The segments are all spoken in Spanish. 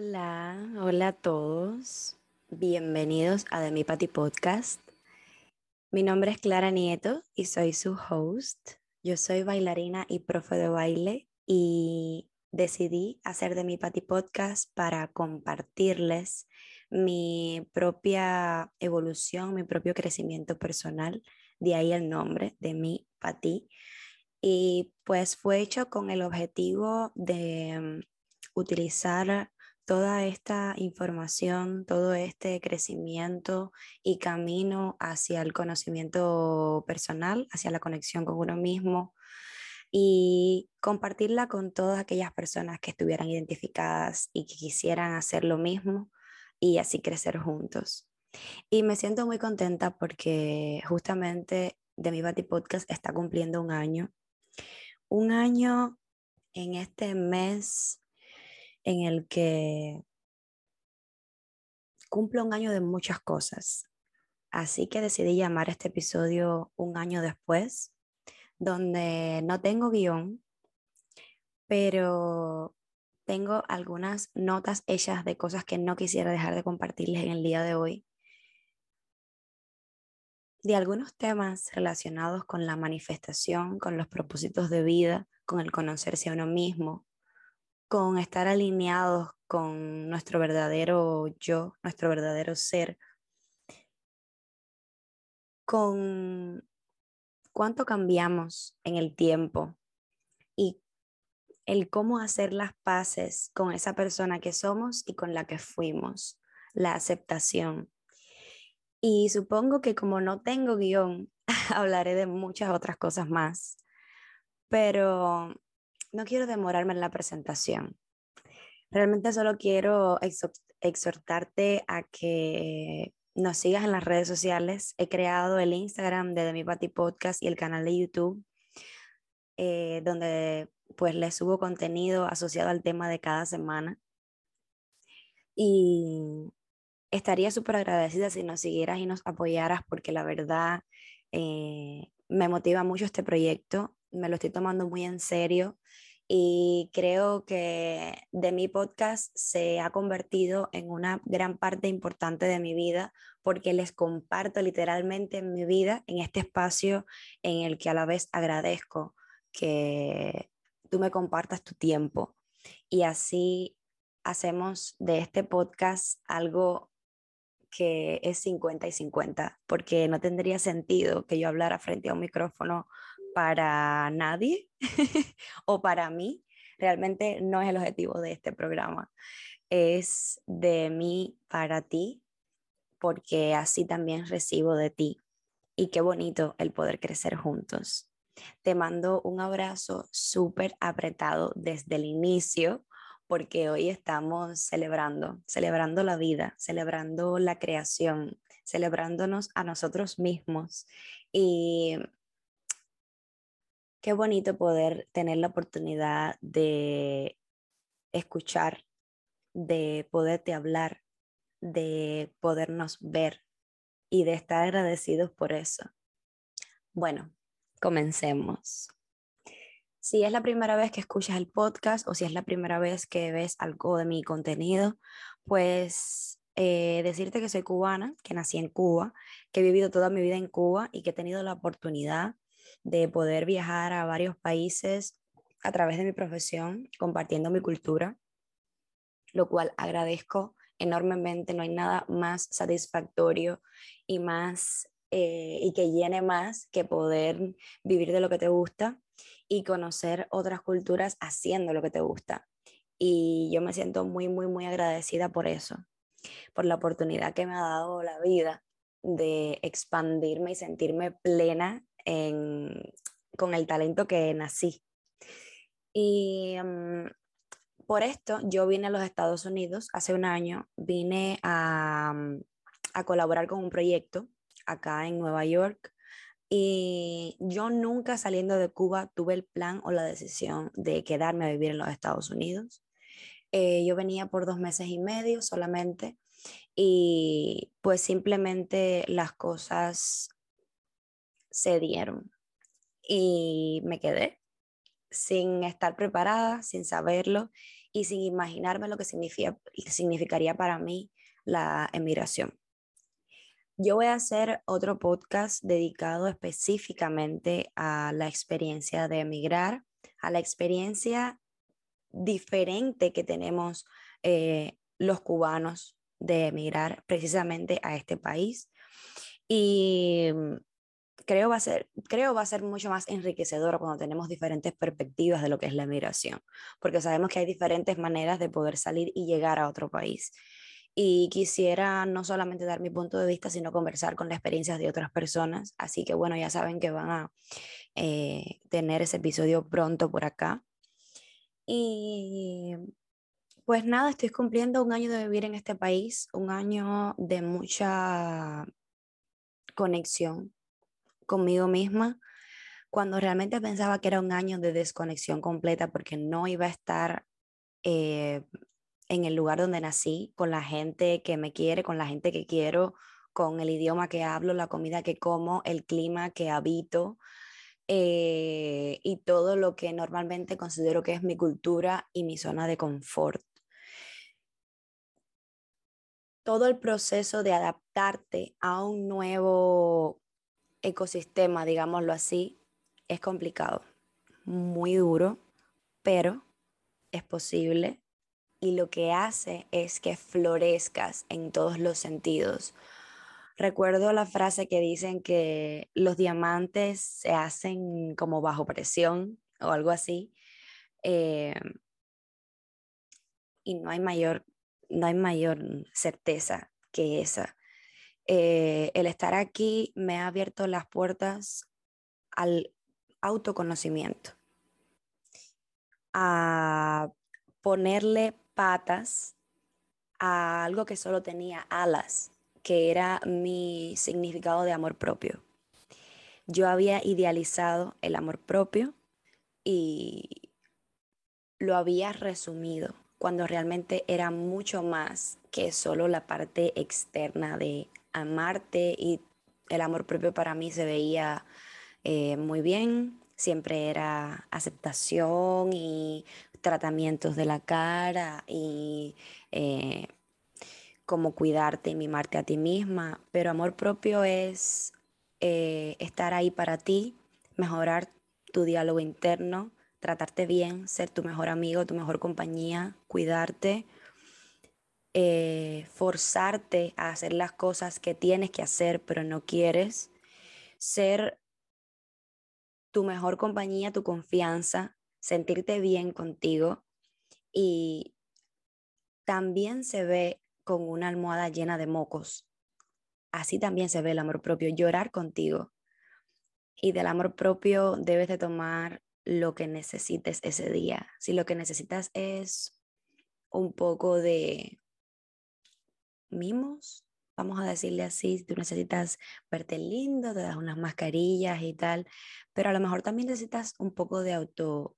Hola, hola a todos. Bienvenidos a The Mi Pati Podcast. Mi nombre es Clara Nieto y soy su host. Yo soy bailarina y profe de baile y decidí hacer de Mi Pati Podcast para compartirles mi propia evolución, mi propio crecimiento personal. De ahí el nombre de Mi Pati. Y pues fue hecho con el objetivo de mm, utilizar toda esta información, todo este crecimiento y camino hacia el conocimiento personal, hacia la conexión con uno mismo y compartirla con todas aquellas personas que estuvieran identificadas y que quisieran hacer lo mismo y así crecer juntos. Y me siento muy contenta porque justamente de mi Bati Podcast está cumpliendo un año. Un año en este mes en el que cumplo un año de muchas cosas. Así que decidí llamar este episodio Un año después, donde no tengo guion, pero tengo algunas notas hechas de cosas que no quisiera dejar de compartirles en el día de hoy. De algunos temas relacionados con la manifestación, con los propósitos de vida, con el conocerse a uno mismo, con estar alineados con nuestro verdadero yo, nuestro verdadero ser, con cuánto cambiamos en el tiempo y el cómo hacer las paces con esa persona que somos y con la que fuimos, la aceptación. Y supongo que como no tengo guion, hablaré de muchas otras cosas más, pero no quiero demorarme en la presentación. Realmente solo quiero exhor- exhortarte a que nos sigas en las redes sociales. He creado el Instagram de Mi Pati Podcast y el canal de YouTube, eh, donde pues les subo contenido asociado al tema de cada semana. Y estaría súper agradecida si nos siguieras y nos apoyaras porque la verdad eh, me motiva mucho este proyecto, me lo estoy tomando muy en serio y creo que de mi podcast se ha convertido en una gran parte importante de mi vida porque les comparto literalmente mi vida en este espacio en el que a la vez agradezco que tú me compartas tu tiempo. Y así hacemos de este podcast algo que es 50 y 50, porque no tendría sentido que yo hablara frente a un micrófono para nadie o para mí. Realmente no es el objetivo de este programa. Es de mí para ti, porque así también recibo de ti. Y qué bonito el poder crecer juntos. Te mando un abrazo súper apretado desde el inicio, porque hoy estamos celebrando, celebrando la vida, celebrando la creación, celebrándonos a nosotros mismos. Y qué bonito poder tener la oportunidad de escuchar, de poderte hablar, de podernos ver y de estar agradecidos por eso. Bueno, comencemos. Si es la primera vez que escuchas el podcast o si es la primera vez que ves algo de mi contenido, pues eh, decirte que soy cubana, que nací en Cuba, que he vivido toda mi vida en Cuba y que he tenido la oportunidad de poder viajar a varios países a través de mi profesión, compartiendo mi cultura, lo cual agradezco enormemente. No hay nada más satisfactorio y más eh, y que llene más que poder vivir de lo que te gusta y conocer otras culturas haciendo lo que te gusta. Y yo me siento muy, muy, muy agradecida por eso, por la oportunidad que me ha dado la vida de expandirme y sentirme plena con el talento que nací. Y mm, por esto yo vine a los Estados Unidos hace un año, vine a, mm, a colaborar con un proyecto acá en Nueva York y yo nunca saliendo de Cuba tuve el plan o la decisión de quedarme a vivir en los Estados Unidos. Eh, yo venía por dos meses y medio solamente y pues simplemente las cosas se dieron y me quedé sin estar preparada, sin saberlo y sin imaginarme lo que significaría para mí la emigración. Yo voy a hacer otro podcast dedicado específicamente a la experiencia de emigrar, a la experiencia diferente que tenemos eh, los cubanos de emigrar precisamente a este país. Y creo va, a ser, creo va a ser mucho más enriquecedor cuando tenemos diferentes perspectivas de lo que es la migración, porque sabemos que hay diferentes maneras de poder salir y llegar a otro país y quisiera no solamente dar mi punto de vista, sino conversar con las experiencias de otras personas. Así que bueno, ya saben que van a eh, tener ese episodio pronto por acá. Y pues nada, estoy cumpliendo un año de vivir en este país, un año de mucha conexión conmigo misma, cuando realmente pensaba que era un año de desconexión completa porque no iba a estar eh, en el lugar donde nací, con la gente que me quiere, con la gente que quiero, con el idioma que hablo, la comida que como, el clima que habito eh, y todo lo que normalmente considero que es mi cultura y mi zona de confort. Todo el proceso de adaptarte a un nuevo ecosistema, digámoslo así, es complicado, muy duro, pero es posible y lo que hace es que florezcas en todos los sentidos. Recuerdo la frase que dicen que los diamantes se hacen como bajo presión o algo así. Eh, y no hay mayor, no hay mayor certeza que esa. Eh, el estar aquí me ha abierto las puertas al autoconocimiento, a ponerle patas a algo que solo tenía alas, que era mi significado de amor propio. Yo había idealizado el amor propio y lo había resumido cuando realmente era mucho más que solo la parte externa de amarte y el amor propio para mí se veía eh, muy bien, siempre era aceptación y tratamientos de la cara y eh, cómo cuidarte y mimarte a ti misma, pero amor propio es eh, estar ahí para ti, mejorar tu diálogo interno, tratarte bien, ser tu mejor amigo, tu mejor compañía, cuidarte, eh, forzarte a hacer las cosas que tienes que hacer pero no quieres, ser tu mejor compañía, tu confianza, sentirte bien contigo y también se ve con una almohada llena de mocos. Así también se ve el amor propio, llorar contigo. Y del amor propio debes de tomar lo que necesites ese día. Si lo que necesitas es un poco de mimos, vamos a decirle así, tú necesitas verte lindo, te das unas mascarillas y tal, pero a lo mejor también necesitas un poco de auto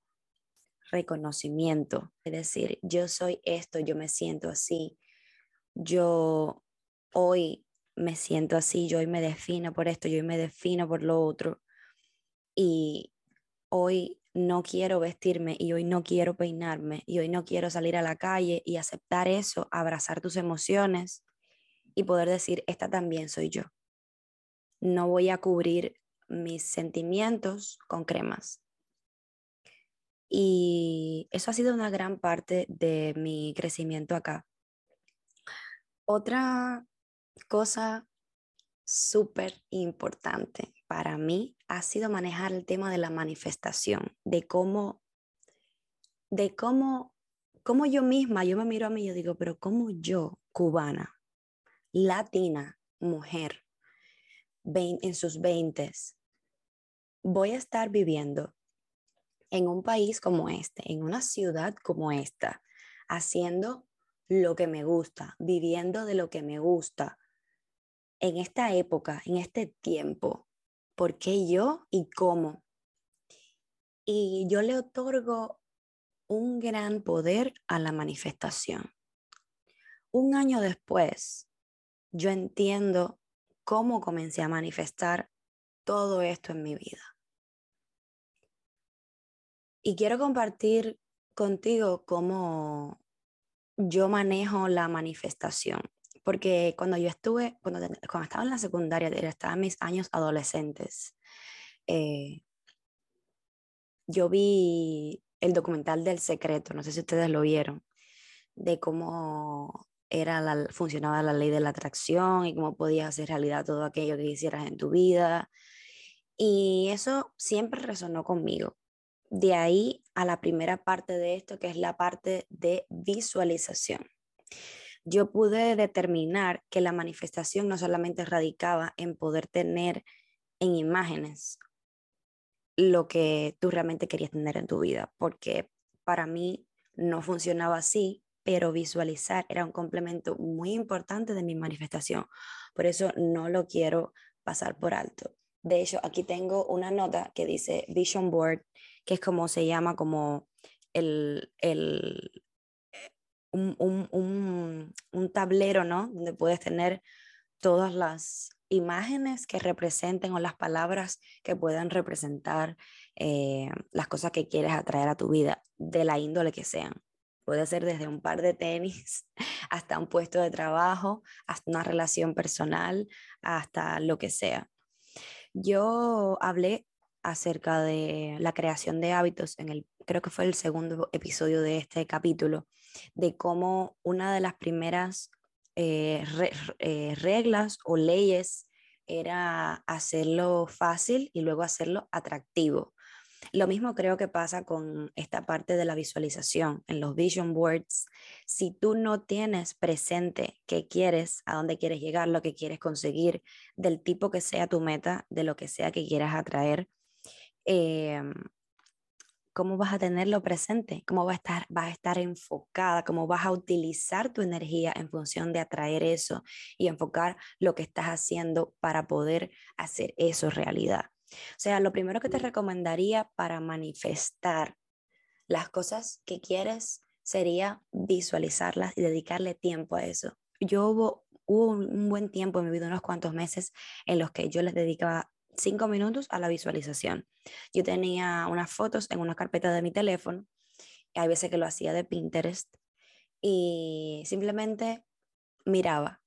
reconocimiento, es decir, yo soy esto, yo me siento así, yo hoy me siento así, yo hoy me defino por esto, yo hoy me defino por lo otro, y hoy no quiero vestirme y hoy no quiero peinarme y hoy no quiero salir a la calle y aceptar eso, abrazar tus emociones y poder decir, esta también soy yo. No voy a cubrir mis sentimientos con cremas Y eso ha sido una gran parte de mi crecimiento acá. Otra cosa súper importante para mí ha sido manejar el tema de la manifestación, de cómo, de cómo, cómo yo misma, yo me miro a mí y yo digo, pero cómo yo, cubana, latina, mujer, en sus veintes, voy a estar viviendo en un país como este, en una ciudad como esta, haciendo lo que me gusta, viviendo de lo que me gusta, en esta época, en este tiempo, por qué yo y cómo. Y yo le otorgo un gran poder a la manifestación. Un año después, yo entiendo cómo comencé a manifestar todo esto en mi vida. Y quiero compartir contigo cómo yo manejo la manifestación porque cuando yo estuve, cuando, cuando estaba en la secundaria, estaba en mis años adolescentes, eh, yo vi el documental del secreto, no sé si ustedes lo vieron, de cómo era la, funcionaba la ley de la atracción y cómo podías hacer realidad todo aquello que quisieras en tu vida. Y eso siempre resonó conmigo. De ahí a la primera parte de esto, que es la parte de visualización yo pude determinar que la manifestación no solamente radicaba en poder tener en imágenes lo que tú realmente querías tener en tu vida, porque para mí no funcionaba así, pero visualizar era un complemento muy importante de mi manifestación. Por eso no lo quiero pasar por alto. De hecho, aquí tengo una nota que dice Vision Board, que es como se llama como el, el, un, tablero, ¿no? Donde puedes tener todas las imágenes que representen o las palabras que puedan representar eh, las cosas que quieres atraer a tu vida, de la índole que sean. Puede ser desde un par de tenis hasta un puesto de trabajo, hasta una relación personal, hasta lo que sea. Yo hablé acerca de la creación de hábitos en el, creo que fue el segundo episodio de este capítulo, de cómo una de las primeras eh, eh, reglas o leyes era hacerlo fácil y luego hacerlo atractivo. Lo mismo creo que pasa con esta parte de la visualización en los vision boards. Si tú no tienes presente qué quieres, a dónde quieres llegar, lo que quieres conseguir, del tipo que sea tu meta, de lo que sea que quieras atraer, em, cómo vas a tenerlo presente, cómo vas a estar, vas a estar enfocada, cómo vas a utilizar tu energía en función de atraer eso y enfocar lo que estás haciendo para poder hacer eso realidad. O sea, lo primero que te recomendaría para manifestar las cosas que quieres sería visualizarlas y dedicarle tiempo a eso. Yo hubo, hubo un buen tiempo en mi vida, unos cuantos meses, en los que yo les dedicaba cinco minutos a la visualización. Yo tenía unas fotos en una carpeta de mi teléfono, hay veces que lo hacía de Pinterest, y simplemente miraba,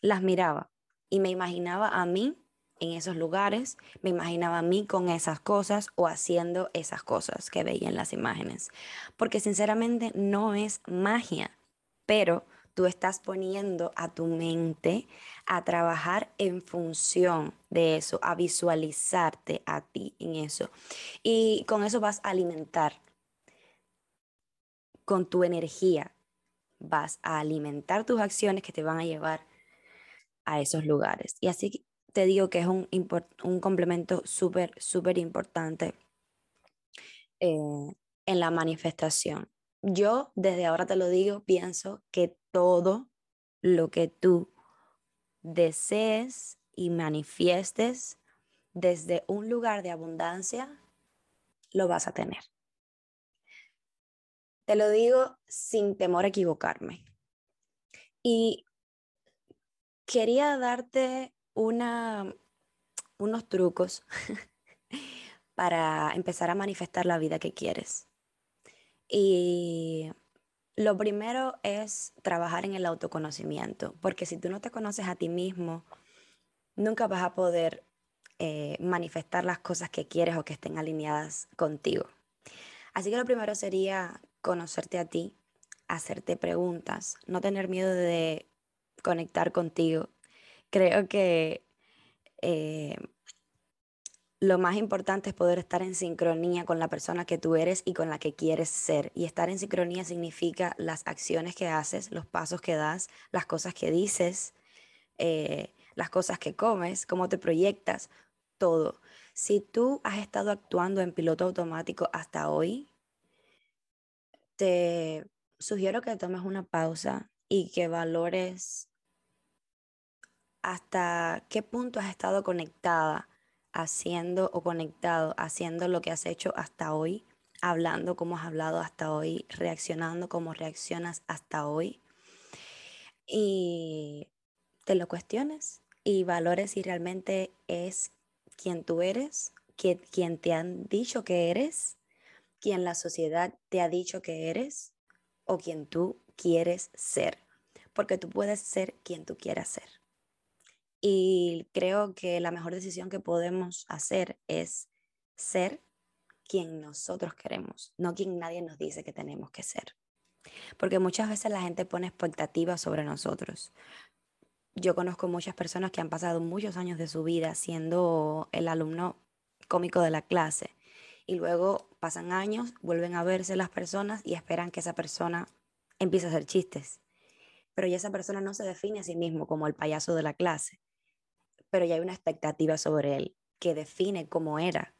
las miraba y me imaginaba a mí en esos lugares, me imaginaba a mí con esas cosas o haciendo esas cosas que veía en las imágenes. Porque sinceramente no es magia, pero tú estás poniendo a tu mente a trabajar en función de eso, a visualizarte a ti en eso. Y con eso vas a alimentar con tu energía, vas a alimentar tus acciones que te van a llevar a esos lugares. Y así te digo que es un, un complemento súper, súper importante eh, en la manifestación. Yo desde ahora te lo digo, pienso que todo lo que tú desees y manifiestes desde un lugar de abundancia, lo vas a tener. Te lo digo sin temor a equivocarme. Y quería darte unos trucos para empezar a manifestar la vida que quieres. Y lo primero es trabajar en el autoconocimiento, porque si tú no te conoces a ti mismo, nunca vas a poder eh, manifestar las cosas que quieres o que estén alineadas contigo. Así que lo primero sería conocerte a ti, hacerte preguntas, no tener miedo de conectar contigo. Creo que eh, lo más importante es poder estar en sincronía con la persona que tú eres y con la que quieres ser. Y estar en sincronía significa las acciones que haces, los pasos que das, las cosas que dices, eh, las cosas que comes, cómo te proyectas, todo. Si tú has estado actuando en piloto automático hasta hoy, te sugiero que tomes una pausa y que valores hasta qué punto has estado conectada haciendo o conectado haciendo lo que has hecho hasta hoy, hablando como has hablado hasta hoy, reaccionando como reaccionas hasta hoy. Y te lo cuestiones y valores si realmente es quien tú eres, quien, quien te han dicho que eres, quien la sociedad te ha dicho que eres o quien tú quieres ser. Porque tú puedes ser quien tú quieras ser. Y creo que la mejor decisión que podemos hacer es ser quien nosotros queremos, no quien nadie nos dice que tenemos que ser. Porque muchas veces la gente pone expectativas sobre nosotros. Yo conozco muchas personas que han pasado muchos años de su vida siendo el alumno cómico de la clase y luego pasan años, vuelven a verse las personas y esperan que esa persona empiece a hacer chistes. Pero ya esa persona no se define a sí mismo como el payaso de la clase, pero ya hay una expectativa sobre él que define cómo era.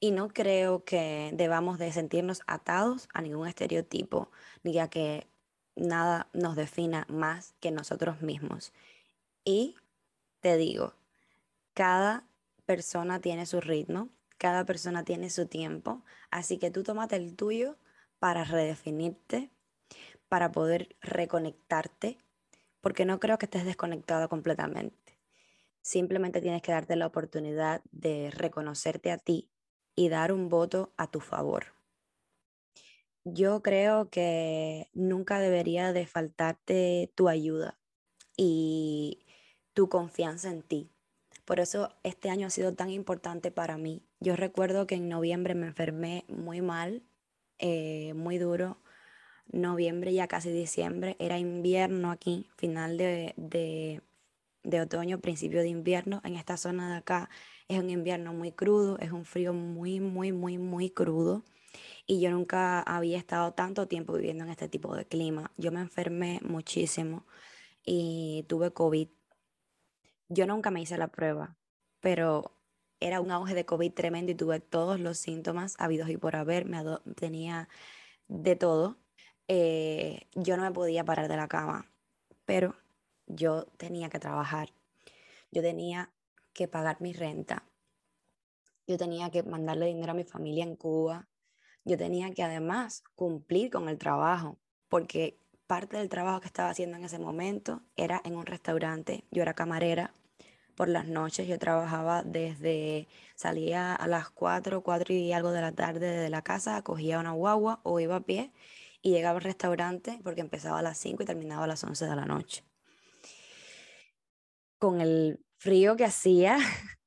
Y no creo que debamos de sentirnos atados a ningún estereotipo, ni a que nada nos defina más que nosotros mismos. Y te digo, cada persona tiene su ritmo, cada persona tiene su tiempo, así que tú tómate el tuyo para redefinirte, para poder reconectarte, porque no creo que estés desconectado completamente. Simplemente tienes que darte la oportunidad de reconocerte a ti y dar un voto a tu favor. Yo creo que nunca debería de faltarte tu ayuda y tu confianza en ti. Por eso este año ha sido tan importante para mí. Yo recuerdo que en noviembre me enfermé muy mal, eh, muy duro. Noviembre, ya casi diciembre, era invierno aquí, final de, de otoño, principio de invierno. En esta zona de acá es un invierno muy crudo, es un frío muy, muy, muy, muy crudo. Y yo nunca había estado tanto tiempo viviendo en este tipo de clima. Yo me enfermé muchísimo y tuve COVID. Yo nunca me hice la prueba, pero era un auge de COVID tremendo y tuve todos los síntomas habidos y por haber. Me tenía de todo. Eh, yo no me podía parar de la cama, pero yo tenía que trabajar, yo tenía que pagar mi renta, yo tenía que mandarle dinero a mi familia en Cuba, yo tenía que además cumplir con el trabajo, porque parte del trabajo que estaba haciendo en ese momento era en un restaurante, yo era camarera. Por las noches yo trabajaba desde, salía a las 4, 4 y algo de la tarde de la casa, cogía una guagua o iba a pie y llegaba al restaurante porque empezaba a las 5 y terminaba a las 11 de la noche con el frío que hacía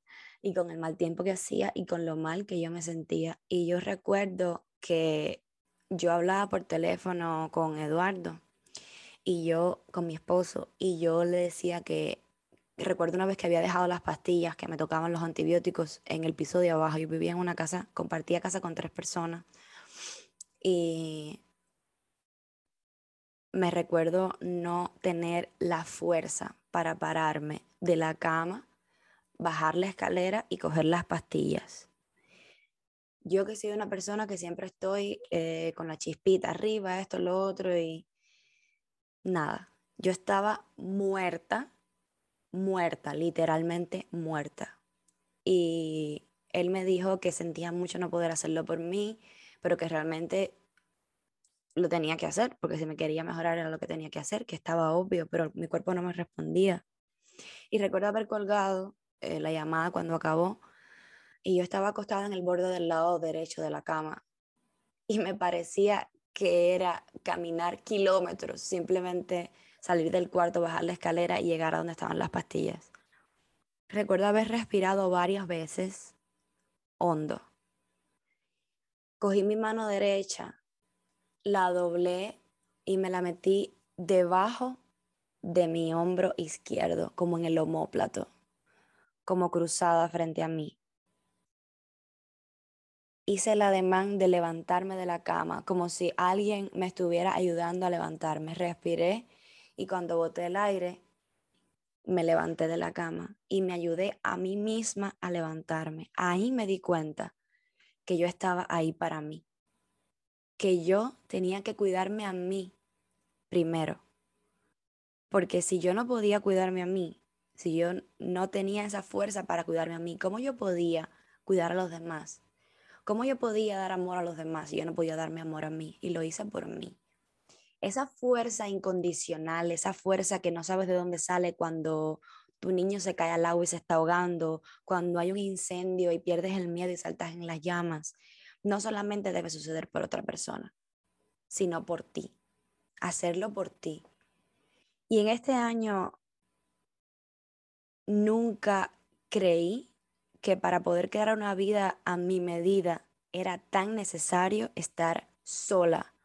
y con el mal tiempo que hacía y con lo mal que yo me sentía. Y yo recuerdo que yo hablaba por teléfono con Eduardo y yo con mi esposo y yo le decía que recuerdo una vez que había dejado las pastillas que me tocaban los antibióticos en el piso de abajo. Yo vivía en una casa, compartía casa con tres personas y me recuerdo no tener la fuerza para pararme de la cama, bajar la escalera y coger las pastillas. Yo que soy una persona que siempre estoy eh, con la chispita arriba, esto, lo otro, y nada, yo estaba muerta, muerta, literalmente muerta. Y él me dijo que sentía mucho no poder hacerlo por mí, pero que realmente lo tenía que hacer, porque si me quería mejorar era lo que tenía que hacer, que estaba obvio, pero mi cuerpo no me respondía. Y recuerdo haber colgado eh, la llamada cuando acabó y yo estaba acostada en el borde del lado derecho de la cama y me parecía que era caminar kilómetros, simplemente salir del cuarto, bajar la escalera y llegar a donde estaban las pastillas. Recuerdo haber respirado varias veces hondo cogí mi mano derecha, la doblé y me la metí debajo de mi hombro izquierdo, como en el homóplato, como cruzada frente a mí. Hice el ademán de levantarme de la cama, como si alguien me estuviera ayudando a levantarme. Respiré y cuando boté el aire, me levanté de la cama y me ayudé a mí misma a levantarme. Ahí me di cuenta que yo estaba ahí para mí, que yo tenía que cuidarme a mí primero. Porque si yo no podía cuidarme a mí, si yo no tenía esa fuerza para cuidarme a mí, ¿cómo yo podía cuidar a los demás? ¿Cómo yo podía dar amor a los demás si yo no podía darme amor a mí? Y lo hice por mí. Esa fuerza incondicional, esa fuerza que no sabes de dónde sale cuando tu niño se cae al agua y se está ahogando, cuando hay un incendio y pierdes el miedo y saltas en las llamas, no solamente debe suceder por otra persona, sino por ti. Hacerlo por ti. Y en este año nunca creí que para poder crear una vida a mi medida era tan necesario estar sola,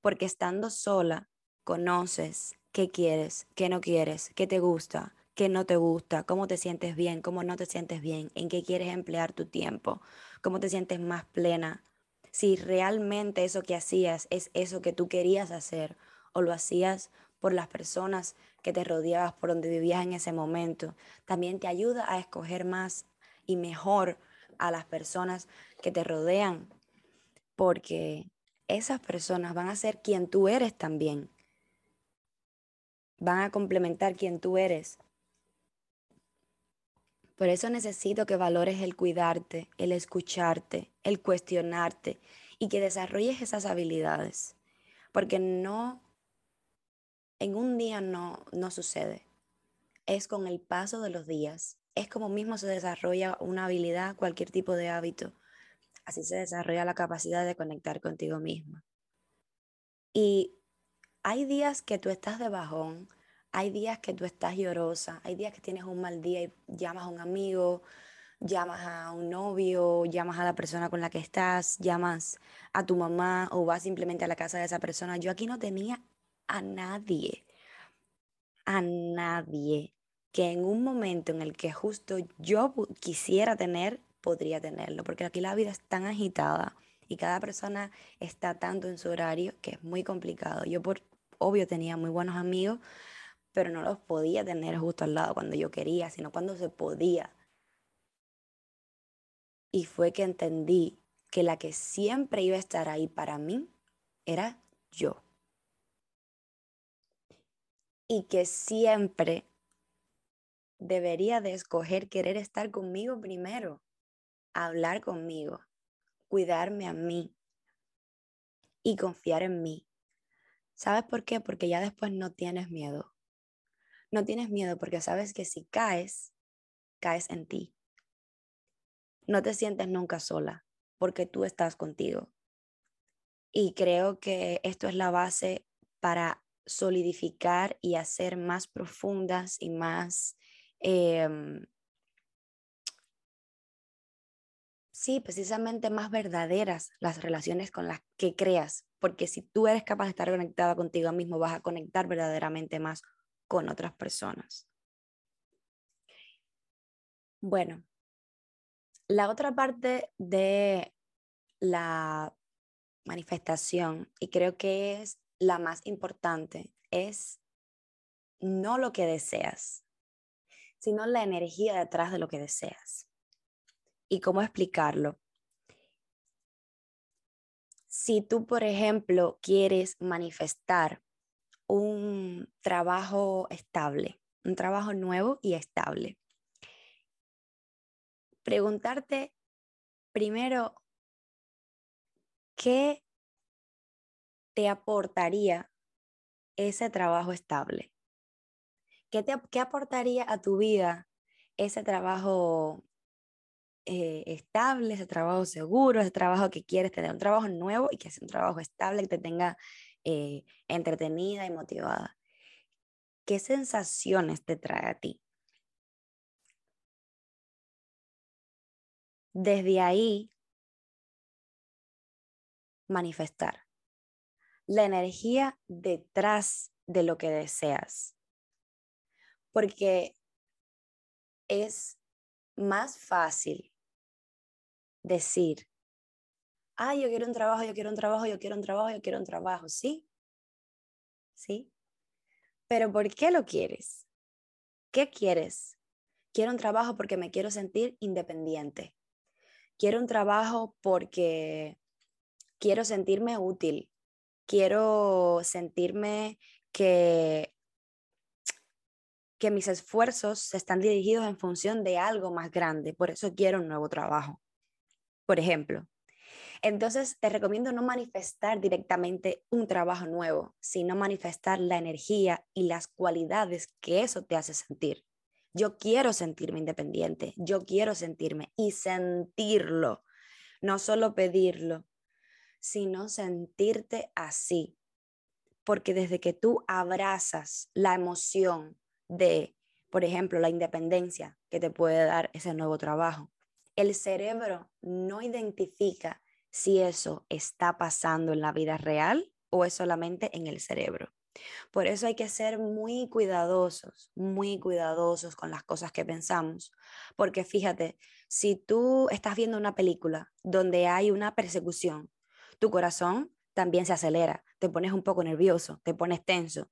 porque estando sola conoces qué quieres, qué no quieres, qué te gusta, qué no te gusta, cómo te sientes bien, cómo no te sientes bien, en qué quieres emplear tu tiempo, cómo te sientes más plena, si realmente eso que hacías es eso que tú querías hacer o lo hacías por las personas que te rodeabas, por donde vivías en ese momento. También te ayuda a escoger más y mejor a las personas que te rodean, porque esas personas van a ser quien tú eres también. Van a complementar quien tú eres. Por eso necesito que valores el cuidarte, el escucharte, el cuestionarte y que desarrolles esas habilidades. Porque no, en un día no, no sucede. Es con el paso de los días es como mismo se desarrolla una habilidad, cualquier tipo de hábito. Así se desarrolla la capacidad de conectar contigo misma. Y hay días que tú estás de bajón, hay días que tú estás llorosa, hay días que tienes un mal día y llamas a un amigo, llamas a un novio, llamas a la persona con la que estás, llamas a tu mamá o vas simplemente a la casa de esa persona. Yo aquí no tenía a nadie, a nadie que en un momento en el que justo yo quisiera tener, podría tenerlo, porque aquí la vida es tan agitada y cada persona está tanto en su horario que es muy complicado. Yo por obvio tenía muy buenos amigos, pero no los podía tener justo al lado cuando yo quería, sino cuando se podía. Y fue que entendí que la que siempre iba a estar ahí para mí era yo. Y que siempre debería de escoger querer estar conmigo primero, hablar conmigo, cuidarme a mí y confiar en mí. ¿Sabes por qué? Porque ya después no tienes miedo. No tienes miedo porque sabes que si caes, caes en ti. No te sientes nunca sola porque tú estás contigo. Y creo que esto es la base para solidificar y hacer más profundas y más Em, sí, precisamente más verdaderas las relaciones con las que creas, porque si tú eres capaz de estar conectada contigo mismo, vas a conectar verdaderamente más con otras personas. Bueno, la otra parte de la manifestación, y creo que es la más importante, es no lo que deseas, sino la energía detrás de lo que deseas. ¿Y cómo explicarlo? Si tú, por ejemplo, quieres manifestar un trabajo estable, un trabajo nuevo y estable, preguntarte primero, ¿qué te aportaría ese trabajo estable? ¿Qué, aportaría a tu vida ese trabajo eh, estable, ese trabajo seguro, ese trabajo que quieres tener, un trabajo nuevo y que sea un trabajo estable, que te tenga eh, entretenida y motivada? ¿Qué sensaciones te trae a ti? Desde ahí, manifestar. La energía detrás de lo que deseas. Porque es más fácil decir, ah, yo quiero un trabajo, yo quiero un trabajo, yo quiero un trabajo, yo quiero un trabajo, ¿sí? ¿Sí? Pero ¿por qué lo quieres? ¿Qué quieres? Quiero un trabajo porque me quiero sentir independiente. Quiero un trabajo porque quiero sentirme útil. Quiero sentirme que que mis esfuerzos están dirigidos en función de algo más grande, por eso quiero un nuevo trabajo. Por ejemplo, entonces te recomiendo no manifestar directamente un trabajo nuevo, sino manifestar la energía y las cualidades que eso te hace sentir. Yo quiero sentirme independiente, yo quiero sentirme y sentirlo, no solo pedirlo, sino sentirte así. Porque desde que tú abrazas la emoción de, por ejemplo, la independencia que te puede dar ese nuevo trabajo. El cerebro no identifica si eso está pasando en la vida real o es solamente en el cerebro. Por eso hay que ser muy cuidadosos, muy cuidadosos con las cosas que pensamos, porque fíjate, si tú estás viendo una película donde hay una persecución, tu corazón también se acelera, te pones un poco nervioso, te pones tenso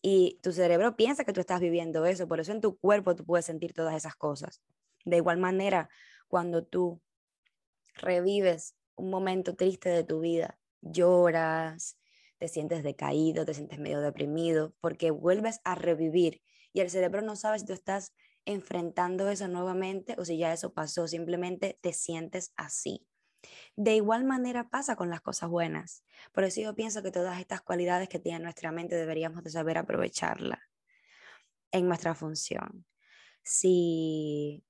y tu cerebro piensa que tú estás viviendo eso, por eso en tu cuerpo tú puedes sentir todas esas cosas. De igual manera, cuando tú revives un momento triste de tu vida, lloras, te sientes decaído, te sientes medio deprimido, porque vuelves a revivir y el cerebro no sabe si tú estás enfrentando eso nuevamente o si ya eso pasó, simplemente te sientes así. De igual manera pasa con las cosas buenas. Por eso yo pienso que todas estas cualidades que tiene nuestra mente deberíamos de saber aprovecharlas en nuestra función. Si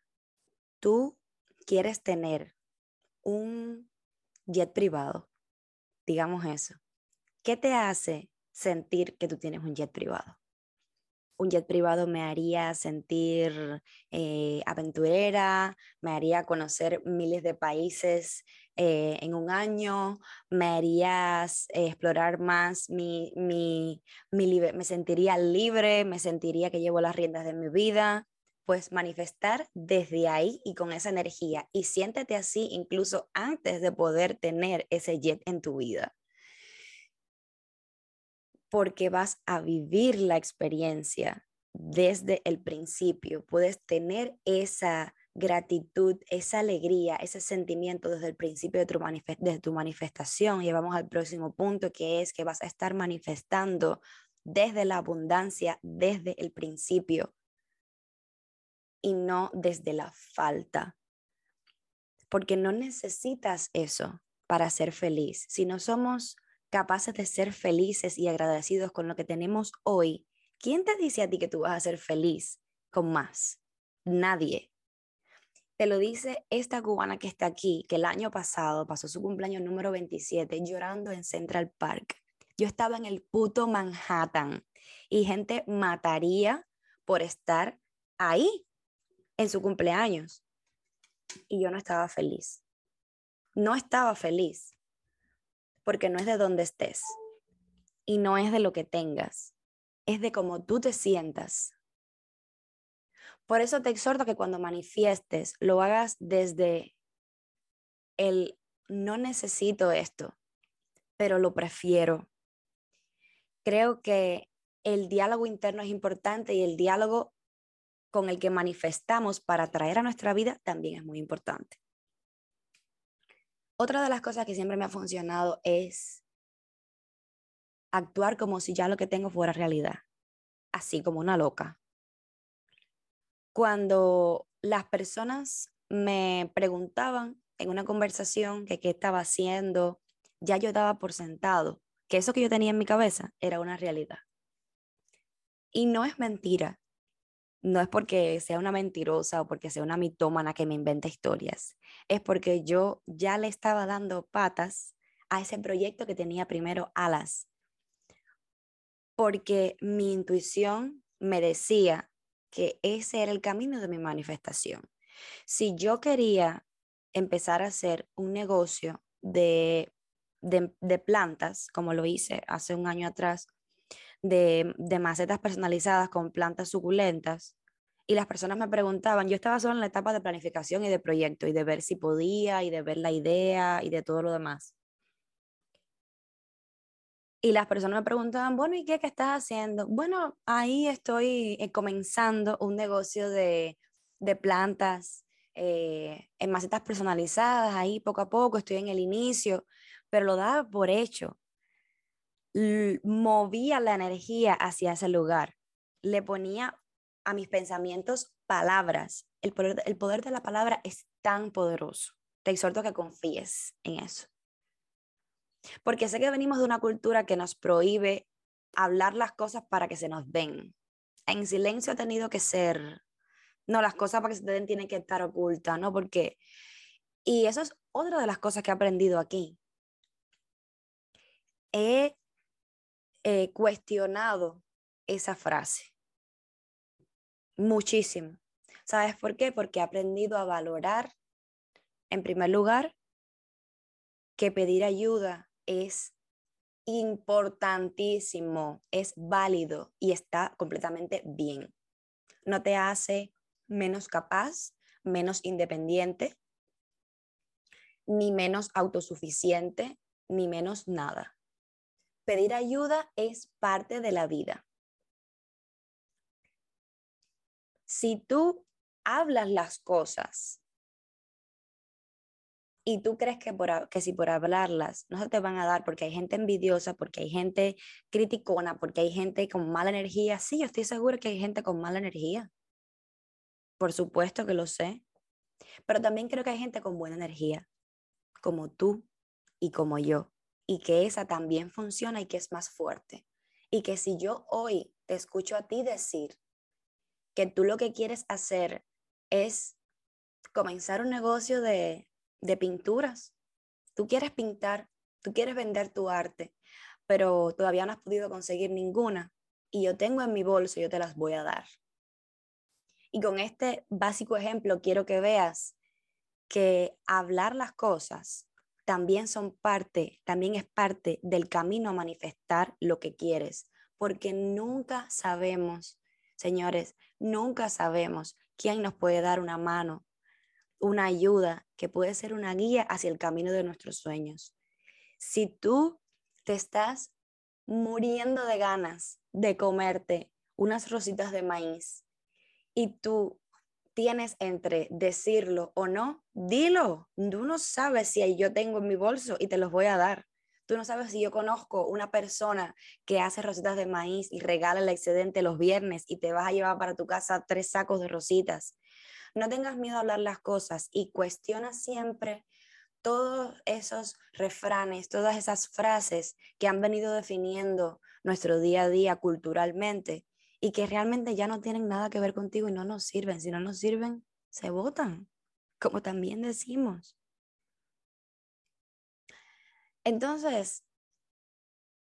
tú quieres tener un jet privado, digamos eso, ¿qué te hace sentir que tú tienes un jet privado? un jet privado me haría sentir eh, aventurera, me haría conocer miles de países eh, en un año, me haría explorar más mi, mi, mi me sentiría libre, me sentiría que llevo las riendas de mi vida, pues manifestar desde ahí y con esa energía y siéntete así incluso antes de poder tener ese jet en tu vida porque vas a vivir la experiencia desde el principio. Puedes tener esa gratitud, esa alegría, ese sentimiento desde el principio de tu, de tu manifestación. Y vamos al próximo punto, que es que vas a estar manifestando desde la abundancia, desde el principio y no desde la falta. Porque no necesitas eso para ser feliz. Si no somos capaces de ser felices y agradecidos con lo que tenemos hoy, ¿quién te dice a ti que tú vas a ser feliz con más? Nadie. Te lo dice esta cubana que está aquí, que el año pasado pasó su cumpleaños número 27 llorando en Central Park. Yo estaba en el puto Manhattan y gente mataría por estar ahí en su cumpleaños. Y yo no estaba feliz. No estaba feliz porque no es de donde estés y no es de lo que tengas, es de cómo tú te sientas. Por eso te exhorto que cuando manifiestes lo hagas desde el no necesito esto, pero lo prefiero. Creo que el diálogo interno es importante y el diálogo con el que manifestamos para traer a nuestra vida también es muy importante. Otra de las cosas que siempre me ha funcionado es actuar como si ya lo que tengo fuera realidad, así como una loca. Cuando las personas me preguntaban en una conversación que qué estaba haciendo, ya yo daba por sentado que eso que yo tenía en mi cabeza era una realidad. Y no es mentira, no es porque sea una mentirosa o porque sea una mitómana que me inventa historias, es porque yo ya le estaba dando patas a ese proyecto que tenía primero alas, porque mi intuición me decía que ese era el camino de mi manifestación. Si yo quería empezar a hacer un negocio de de, plantas, como lo hice hace un año atrás, de, de macetas personalizadas con plantas suculentas. Y las personas me preguntaban, yo estaba solo en la etapa de planificación y de proyecto y de ver si podía y de ver la idea y de todo lo demás. Y las personas me preguntaban, bueno, ¿y qué, qué estás haciendo? Bueno, ahí estoy eh, comenzando un negocio de, de plantas eh, en macetas personalizadas, ahí poco a poco, estoy en el inicio, pero lo daba por hecho. Movía la energía hacia ese lugar, le ponía a mis pensamientos palabras. El poder, el poder de la palabra es tan poderoso. Te exhorto que confíes en eso. Porque sé que venimos de una cultura que nos prohíbe hablar las cosas para que se nos den. En silencio ha tenido que ser, no, las cosas para que se te den tienen que estar ocultas, ¿no? Porque, y eso es otra de las cosas que he aprendido aquí. He eh, cuestionado esa frase muchísimo. ¿Sabes por qué? Porque he aprendido a valorar, en primer lugar, que pedir ayuda es importantísimo, es válido y está completamente bien. No te hace menos capaz, menos independiente, ni menos autosuficiente, ni menos nada. Pedir ayuda es parte de la vida. Si tú hablas las cosas y tú crees que, por, que si por hablarlas no se te van a dar porque hay gente envidiosa, porque hay gente criticona, porque hay gente con mala energía, sí, yo estoy segura que hay gente con mala energía. Por supuesto que lo sé. Pero también creo que hay gente con buena energía, como tú y como yo, y que esa también funciona y que es más fuerte. Y que si yo hoy te escucho a ti decir que tú lo que quieres hacer es comenzar un negocio de de pinturas. Tú quieres pintar, tú quieres vender tu arte, pero todavía no has podido conseguir ninguna y yo tengo en mi bolso, yo te las voy a dar. Y con este básico ejemplo quiero que veas que hablar las cosas también son parte, también es parte del camino a manifestar lo que quieres, porque nunca sabemos, señores, nunca sabemos quién nos puede dar una mano una ayuda, que puede ser una guía hacia el camino de nuestros sueños. Si tú te estás muriendo de ganas de comerte unas rositas de maíz y tú tienes entre decirlo o no, dilo. Tú no sabes si yo tengo en mi bolso y te los voy a dar. Tú no sabes si yo conozco una persona que hace rositas de maíz y regala el excedente los viernes y te vas a llevar para tu casa tres sacos de rositas. No tengas miedo a hablar las cosas y cuestiona siempre todos esos refranes, todas esas frases que han venido definiendo nuestro día a día culturalmente y que realmente ya no tienen nada que ver contigo y no nos sirven. Si no nos sirven, se votan, como también decimos. Entonces,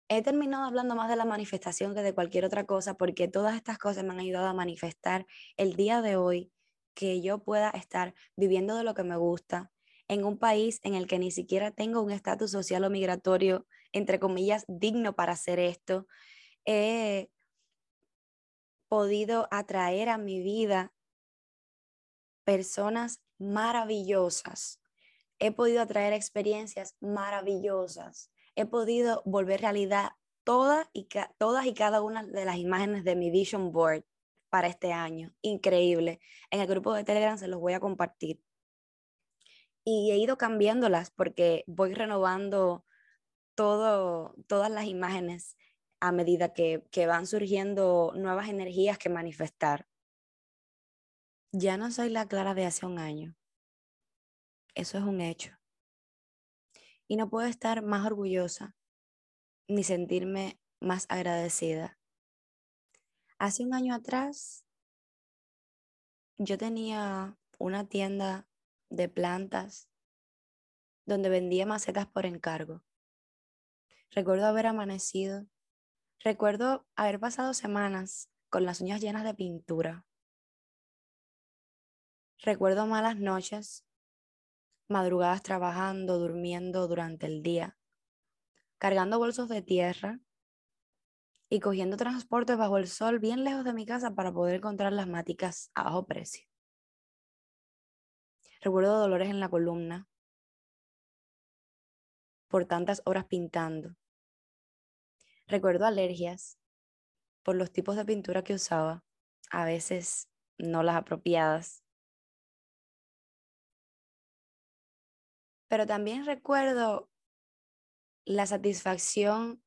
he terminado hablando más de la manifestación que de cualquier otra cosa porque todas estas cosas me han ayudado a manifestar el día de hoy que yo pueda estar viviendo de lo que me gusta en un país en el que ni siquiera tengo un estatus social o migratorio, entre comillas, digno para hacer esto. He podido atraer a mi vida personas maravillosas. He podido atraer experiencias maravillosas. He podido volver realidad todas y, todas y cada una de las imágenes de mi vision board para este año. Increíble. En el grupo de Telegram se los voy a compartir. Y he ido cambiándolas porque voy renovando todo, todas las imágenes a medida que, que van surgiendo nuevas energías que manifestar. Ya no soy la Clara de hace un año. Eso es un hecho. Y no puedo estar más orgullosa ni sentirme más agradecida Hace un año atrás, yo tenía una tienda de plantas donde vendía macetas por encargo. Recuerdo haber amanecido, recuerdo haber pasado semanas con las uñas llenas de pintura. Recuerdo malas noches, madrugadas trabajando, durmiendo durante el día, cargando bolsos de tierra y cogiendo transporte bajo el sol bien lejos de mi casa para poder encontrar las máticas a bajo precio. Recuerdo dolores en la columna por tantas horas pintando. Recuerdo alergias por los tipos de pintura que usaba, a veces no las apropiadas. Pero también recuerdo la satisfacción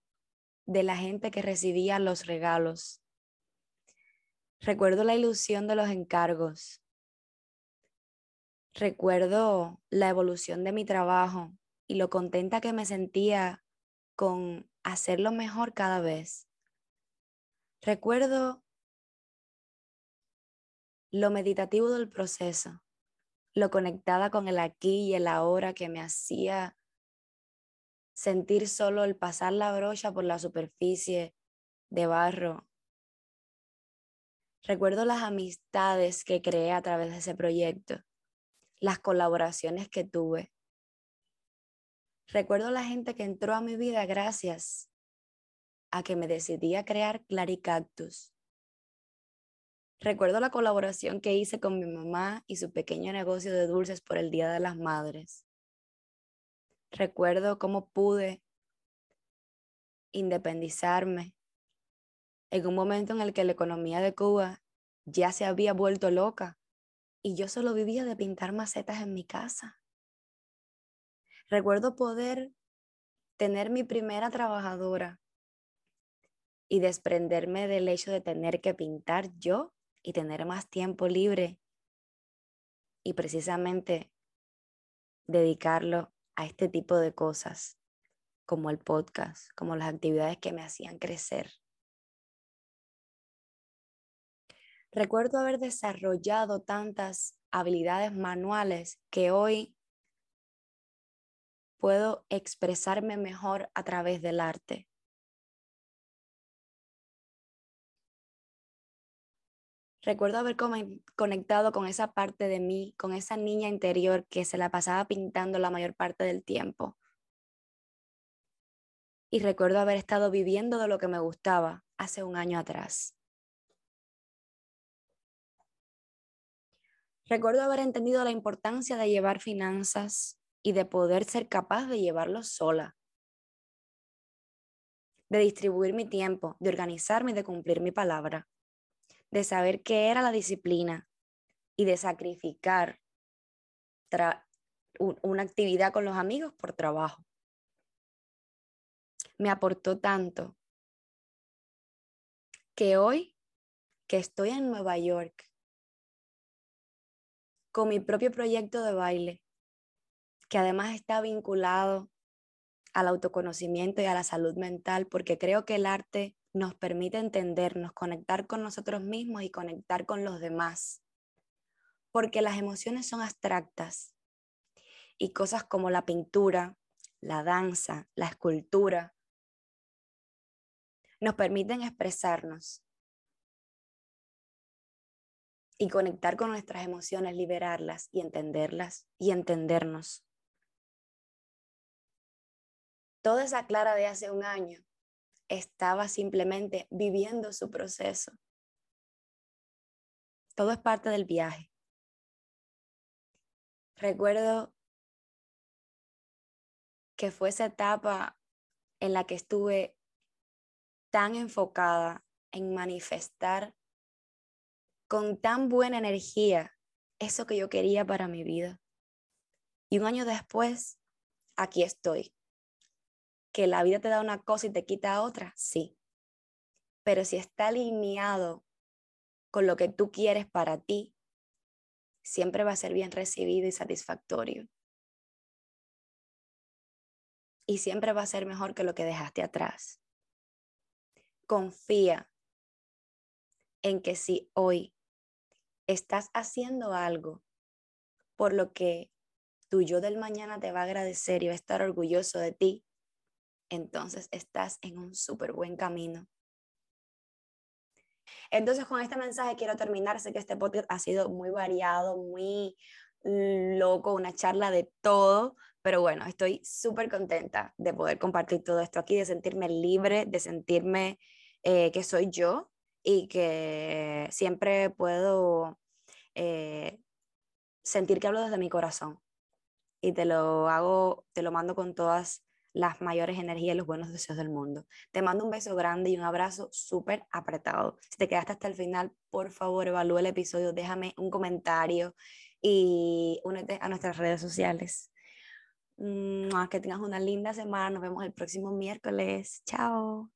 de la gente que recibía los regalos. Recuerdo la ilusión de los encargos. Recuerdo la evolución de mi trabajo y lo contenta que me sentía con hacerlo mejor cada vez. Recuerdo lo meditativo del proceso, lo conectada con el aquí y el ahora que me hacía sentir solo el pasar la brocha por la superficie de barro. Recuerdo las amistades que creé a través de ese proyecto, las colaboraciones que tuve. Recuerdo la gente que entró a mi vida gracias a que me decidí a crear Claricactus. Recuerdo la colaboración que hice con mi mamá y su pequeño negocio de dulces por el Día de las Madres. Recuerdo cómo pude independizarme en un momento en el que la economía de Cuba ya se había vuelto loca y yo solo vivía de pintar macetas en mi casa. Recuerdo poder tener mi primera trabajadora y desprenderme del hecho de tener que pintar yo y tener más tiempo libre y precisamente dedicarlo a este tipo de cosas, como el podcast, como las actividades que me hacían crecer. Recuerdo haber desarrollado tantas habilidades manuales que hoy puedo expresarme mejor a través del arte. Recuerdo haber conectado con esa parte de mí, con esa niña interior que se la pasaba pintando la mayor parte del tiempo. Y recuerdo haber estado viviendo de lo que me gustaba hace un año atrás. Recuerdo haber entendido la importancia de llevar finanzas y de poder ser capaz de llevarlo sola, de distribuir mi tiempo, de organizarme y de cumplir mi palabra de saber qué era la disciplina y de sacrificar una actividad con los amigos por trabajo. Me aportó tanto que hoy que estoy en Nueva York con mi propio proyecto de baile, que además está vinculado al autoconocimiento y a la salud mental, porque creo que el arte nos permite entendernos, conectar con nosotros mismos y conectar con los demás. Porque las emociones son abstractas y cosas como la pintura, la danza, la escultura, nos permiten expresarnos y conectar con nuestras emociones, liberarlas y entenderlas y entendernos. Toda esa Clara de hace un año estaba simplemente viviendo su proceso. Todo es parte del viaje. Recuerdo que fue esa etapa en la que estuve tan enfocada en manifestar con tan buena energía eso que yo quería para mi vida. Y un año después, aquí estoy, que la vida te da una cosa y te quita otra, sí. Pero si está alineado con lo que tú quieres para ti, siempre va a ser bien recibido y satisfactorio. Y siempre va a ser mejor que lo que dejaste atrás. Confía en que si hoy estás haciendo algo por lo que tu yo del mañana te va a agradecer y va a estar orgulloso de ti, entonces estás en un súper buen camino. Entonces con este mensaje quiero terminar. Sé que este podcast ha sido muy variado, muy loco, una charla de todo, Pero bueno, estoy súper contenta de poder compartir todo esto aquí, de sentirme libre, de sentirme eh, que soy yo y que siempre puedo eh, sentir que hablo desde mi corazón. Y te lo hago, te lo mando con todas las mayores energías y los buenos deseos del mundo. Te mando un beso grande y un abrazo súper apretado. Si te quedaste hasta el final, por favor, evalúa el episodio, déjame un comentario y únete a nuestras redes sociales. Que tengas una linda semana. Nos vemos el próximo miércoles. Chao.